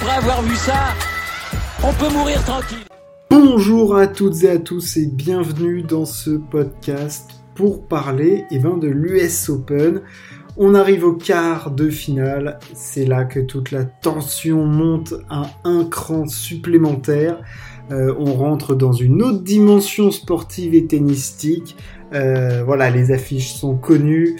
après avoir vu ça, on peut mourir tranquille. Bonjour à toutes et à tous et bienvenue dans ce podcast pour parler eh ben, de l'US Open. On arrive au quart de finale, c'est là que toute la tension monte à un cran supplémentaire. Euh, on rentre dans une autre dimension sportive et tennistique. Euh, voilà, les affiches sont connues.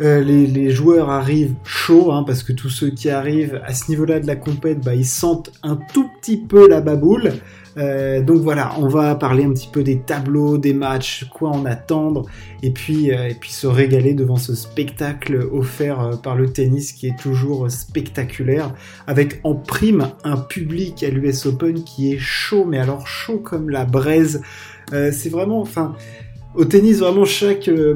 Euh, les, joueurs arrivent chauds, hein, parce que tous ceux qui arrivent à ce niveau-là de la compète, bah, ils sentent un tout petit peu la baboule. Euh, donc voilà, on va parler un petit peu des tableaux, des matchs, quoi en attendre, et puis, euh, et puis se régaler devant ce spectacle offert par le tennis qui est toujours spectaculaire, avec en prime un public à l'US Open qui est chaud, mais alors chaud comme la braise. c'est vraiment, enfin au tennis, vraiment, chaque, euh,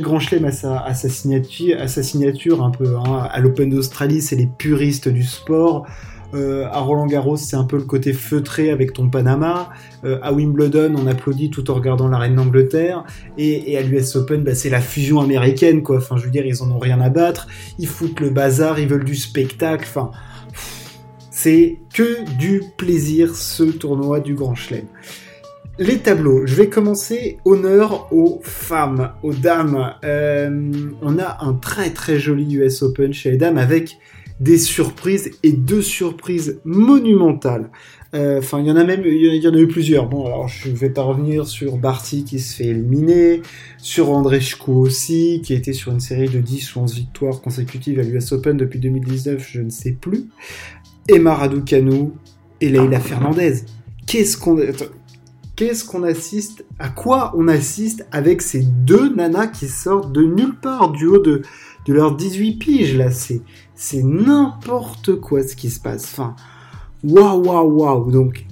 grand chelem a sa, signature, a sa signature un peu. Hein. À l'Open d'Australie, c'est les puristes du sport. Euh, à Roland Garros, c'est un peu le côté feutré avec ton Panama. Euh, à Wimbledon, on applaudit tout en regardant la reine d'Angleterre. Et, et, à l'US Open, bah, c'est la fusion américaine, quoi. Enfin, je veux dire, ils en ont rien à battre. Ils foutent le bazar, ils veulent du spectacle. Enfin, c'est que du plaisir, ce tournoi du Grand Chelem. Les tableaux. Je vais commencer honneur aux femmes, aux dames. Euh, on a un très très joli US Open chez les dames avec des surprises et deux surprises monumentales. Euh, enfin, il y en a même, il y en a eu plusieurs. Bon, alors je vais pas revenir sur Barty qui se fait éliminer, sur André Chkou aussi, qui était sur une série de 10 ou 11 victoires consécutives à l'US Open depuis 2019, je ne sais plus. Emma Raducanu et Leila Fernandez. Qu'est-ce qu'on qu'est-ce qu'on assiste, à quoi on assiste avec ces deux nanas qui sortent de nulle part du haut de, de leurs 18 piges là, c'est, c'est n'importe quoi ce qui se passe. Enfin, waouh, waouh, waouh. Donc,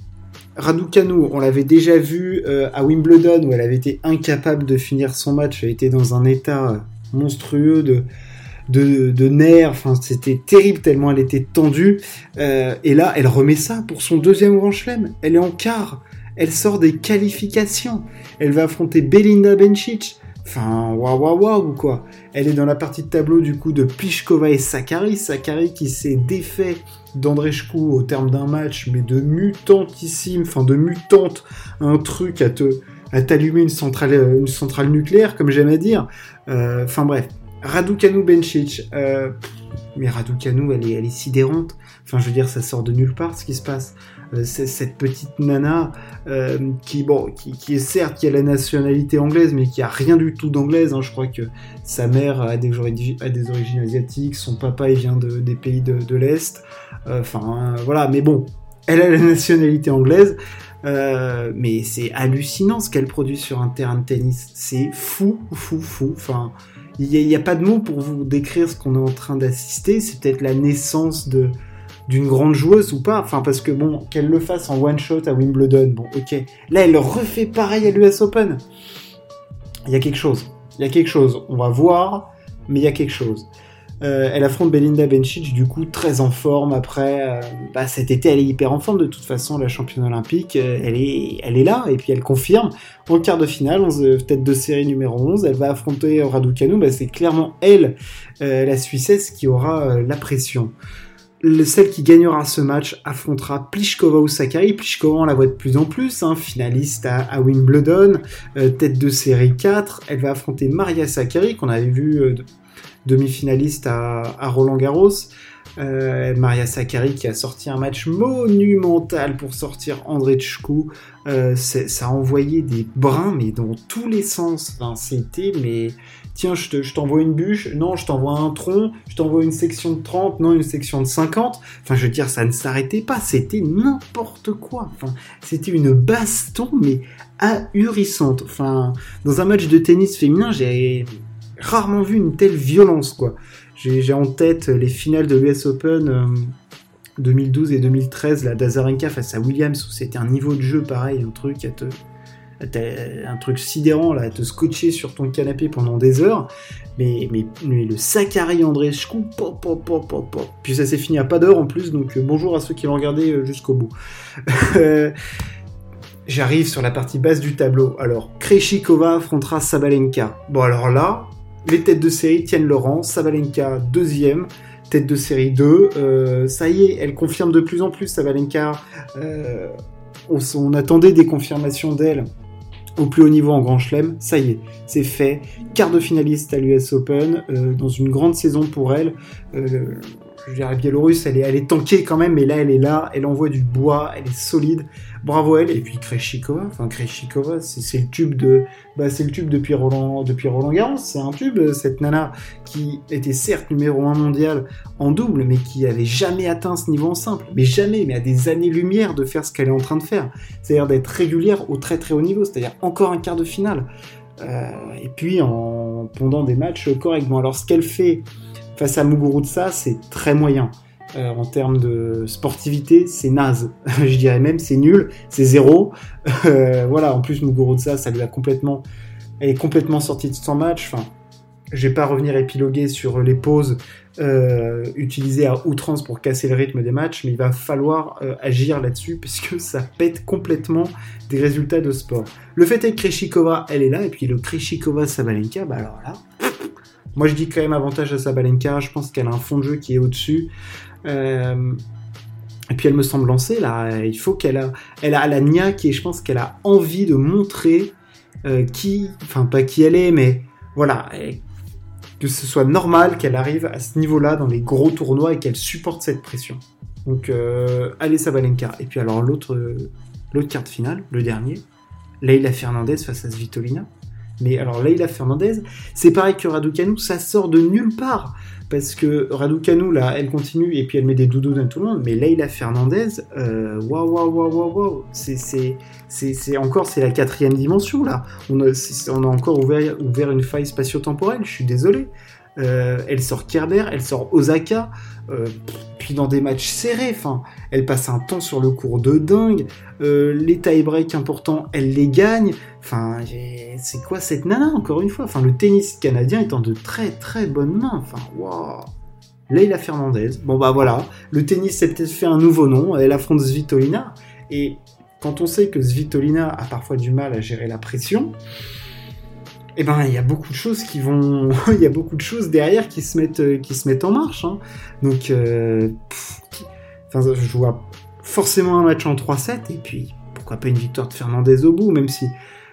Raducanu, on l'avait déjà vu euh, à Wimbledon où elle avait été incapable de finir son match, elle était dans un état monstrueux de, de, nerfs, enfin c'était terrible tellement elle était tendue. Euh, et là, elle remet ça pour son deuxième grand chelem. Elle est en quart elle sort des qualifications. Elle va affronter Belinda Bencic. Enfin, waouh, waouh, waouh, quoi. Elle est dans la partie de tableau du coup de Pliskova et Sakari. Sakari qui s'est défait d'Andrejku au terme d'un match, mais de mutantissime, enfin de mutante, un truc à te à t'allumer une centrale, une centrale nucléaire, comme j'aime à dire. Euh, enfin bref, Raducanu Bencic. Euh, mais Raducanu, elle est, elle est sidérante. Enfin, je veux dire, ça sort de nulle part ce qui se passe. Euh, cette petite nana euh, qui, bon, qui, est certes qui a la nationalité anglaise, mais qui a rien du tout d'anglaise. Hein. Je crois que sa mère a des, a des origines asiatiques, son papa il vient de, des pays de, l'Est. Enfin, voilà, mais bon, elle a la nationalité anglaise. mais c'est hallucinant ce qu'elle produit sur un terrain de tennis. C'est fou, fou, fou. Enfin, il n'y a, pas de mots pour vous décrire ce qu'on est en train d'assister. C'est peut-être la naissance d'une grande joueuse ou pas. Enfin, parce que bon, qu'elle le fasse en one shot à Wimbledon, bon, ok. Là, elle refait pareil à l'US Open. Il y a quelque chose. Il y a quelque chose. On va voir, mais il y a quelque chose. Euh, elle affronte Belinda Bencic, du coup, très en forme après. Euh, bah, cet été, elle est hyper en forme de toute façon, la championne olympique. Euh, elle, est, elle est là, et puis elle confirme. En quart de finale, tête de série numéro 11, elle va affronter Raducanu. Bah, c'est clairement elle, la Suissesse, qui aura la pression celle qui gagnera ce match affrontera Pliskova ou Sakari. Pliskova, on la voit de plus en plus, hein, finaliste à, Wimbledon, tête de série 4. Elle va affronter Maria Sakari, qu'on avait vu euh, demi-finaliste à, Roland Garros. Euh, Maria Sakari qui a sorti un match monumental pour sortir André Tchkou. ça a envoyé des brins, mais dans tous les sens. Enfin, C'était mais tiens, je t'envoie une bûche, non, je t'envoie un tronc, je t'envoie une section de 30, non, une section de 50. Enfin, je veux dire, ça ne s'arrêtait pas, c'était n'importe quoi. Enfin, c'était une baston, mais ahurissante. Enfin, dans un match de tennis féminin, j'ai rarement vu une telle violence, quoi. J'ai en tête les finales de l'US Open 2012 euh, et 2013, la d'Azarenka face à Williams, où c'était un niveau de jeu pareil, un truc à te un truc sidérant là, à te scotcher sur ton canapé pendant des heures. Mais, mais, le Sakari Andreescu, pop, pop, pop, pop. Puis ça s'est fini à pas d'heure en plus, donc euh, bonjour à ceux qui l'ont regardé euh, jusqu'au bout. J'arrive sur la partie basse du tableau. Alors, Kreshikova affrontera Sabalenka. Bon, alors là, les têtes de série tiennent le rang. Sabalenka, deuxième. tête de série 2. ça y est, elle confirme de plus en plus Sabalenka. On, on, attendait des confirmations d'elle au plus haut niveau en Grand Chelem. Ça y est, c'est fait. Quart de finaliste à l'US Open, dans une grande saison pour elle je veux dire, la Biélorusse, elle est, elle est tankée quand même, mais là, elle est là, elle envoie du bois, elle est solide. Bravo elle. Et puis Kreshikova, enfin Kreshikova, c'est le tube de, bah, c'est le tube depuis Roland, depuis Roland Garros. C'est un tube, cette nana qui était certes numéro 1 mondial en double, mais qui avait jamais atteint ce niveau en simple. Mais jamais, mais à des années-lumière de faire ce qu'elle est en train de faire. C'est-à-dire d'être régulière au très très haut niveau, c'est-à-dire encore un quart de finale. Euh, et puis en pondant des matchs correctement. Alors ce qu'elle fait face à Muguruza, c'est très moyen. Euh, en termes de sportivité, c'est naze. je dirais même, c'est nul, c'est zéro. Euh, voilà, en plus, Muguruza, ça lui a complètement... Elle est complètement sortie de son match. Enfin, je vais pas revenir épiloguer sur les pauses euh, utilisées à outrance pour casser le rythme des matchs, mais il va falloir agir là-dessus puisque ça pète complètement des résultats de sport. Le fait est que Kreshikova, elle est là, et puis le Kreshikova Sabalenka, bah alors là, moi, je dis quand même avantage à Sabalenka. Je pense qu'elle a un fond de jeu qui est au-dessus. Euh, et puis elle me semble lancée là. Il faut qu'elle a, elle a la niaque et je pense qu'elle a envie de montrer euh, qui, enfin pas qui elle est, mais voilà, que ce soit normal qu'elle arrive à ce niveau-là dans les gros tournois et qu'elle supporte cette pression. Donc euh, allez Sabalenka. Et puis alors l'autre, l'autre carte finale, le dernier, Leila Fernandez face à Svitolina. Mais alors Leila Fernandez, c'est pareil que Raducanu, ça sort de nulle part. Parce que Raducanu, là, elle continue et puis elle met des doudous dans tout le monde. Mais Leila Fernandez, waouh, waouh, waouh, waouh, waouh. C'est encore, c'est la quatrième dimension, là. On a, on a encore ouvert, ouvert une faille spatio-temporelle, je suis désolé. Euh, elle sort Kerber, elle sort Osaka, euh, puis dans des matchs serrés, elle passe un temps sur le cours de dingue, euh, les tie-breaks importants, elle les gagne, enfin, c'est quoi cette nana, encore une fois, enfin, le tennis canadien est en de très très bonnes mains, enfin, waouh. Leila Fernandez, bon bah voilà, le tennis s'est fait un nouveau nom, elle affronte Svitolina, et quand on sait que Svitolina a parfois du mal à gérer la pression, eh ben il y a beaucoup de choses qui vont, il y a beaucoup de choses derrière qui se mettent, euh, en marche. Hein. Donc, euh, je vois forcément un match en 3-7 et puis pourquoi pas une victoire de Fernandez au bout, même si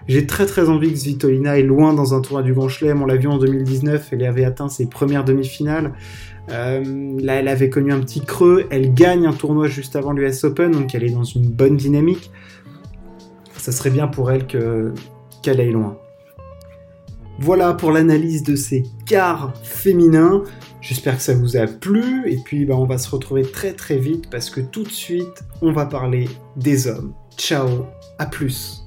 j'ai très très envie que Svitolina est loin dans un tournoi du Grand Chelem. On l'a vu en 2019, elle avait atteint ses premières demi-finales. Euh, là, elle avait connu un petit creux. Elle gagne un tournoi juste avant l'US Open, donc elle est dans une bonne dynamique. Ça serait bien pour elle que qu'elle aille loin. Voilà pour l'analyse de ces quarts féminins. J'espère que ça vous a plu et puis bah, on va se retrouver très très vite parce que tout de suite on va parler des hommes. Ciao, à plus.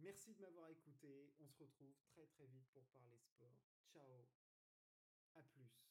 Merci de m'avoir écouté. On se retrouve très très vite pour parler sport. Ciao. À plus.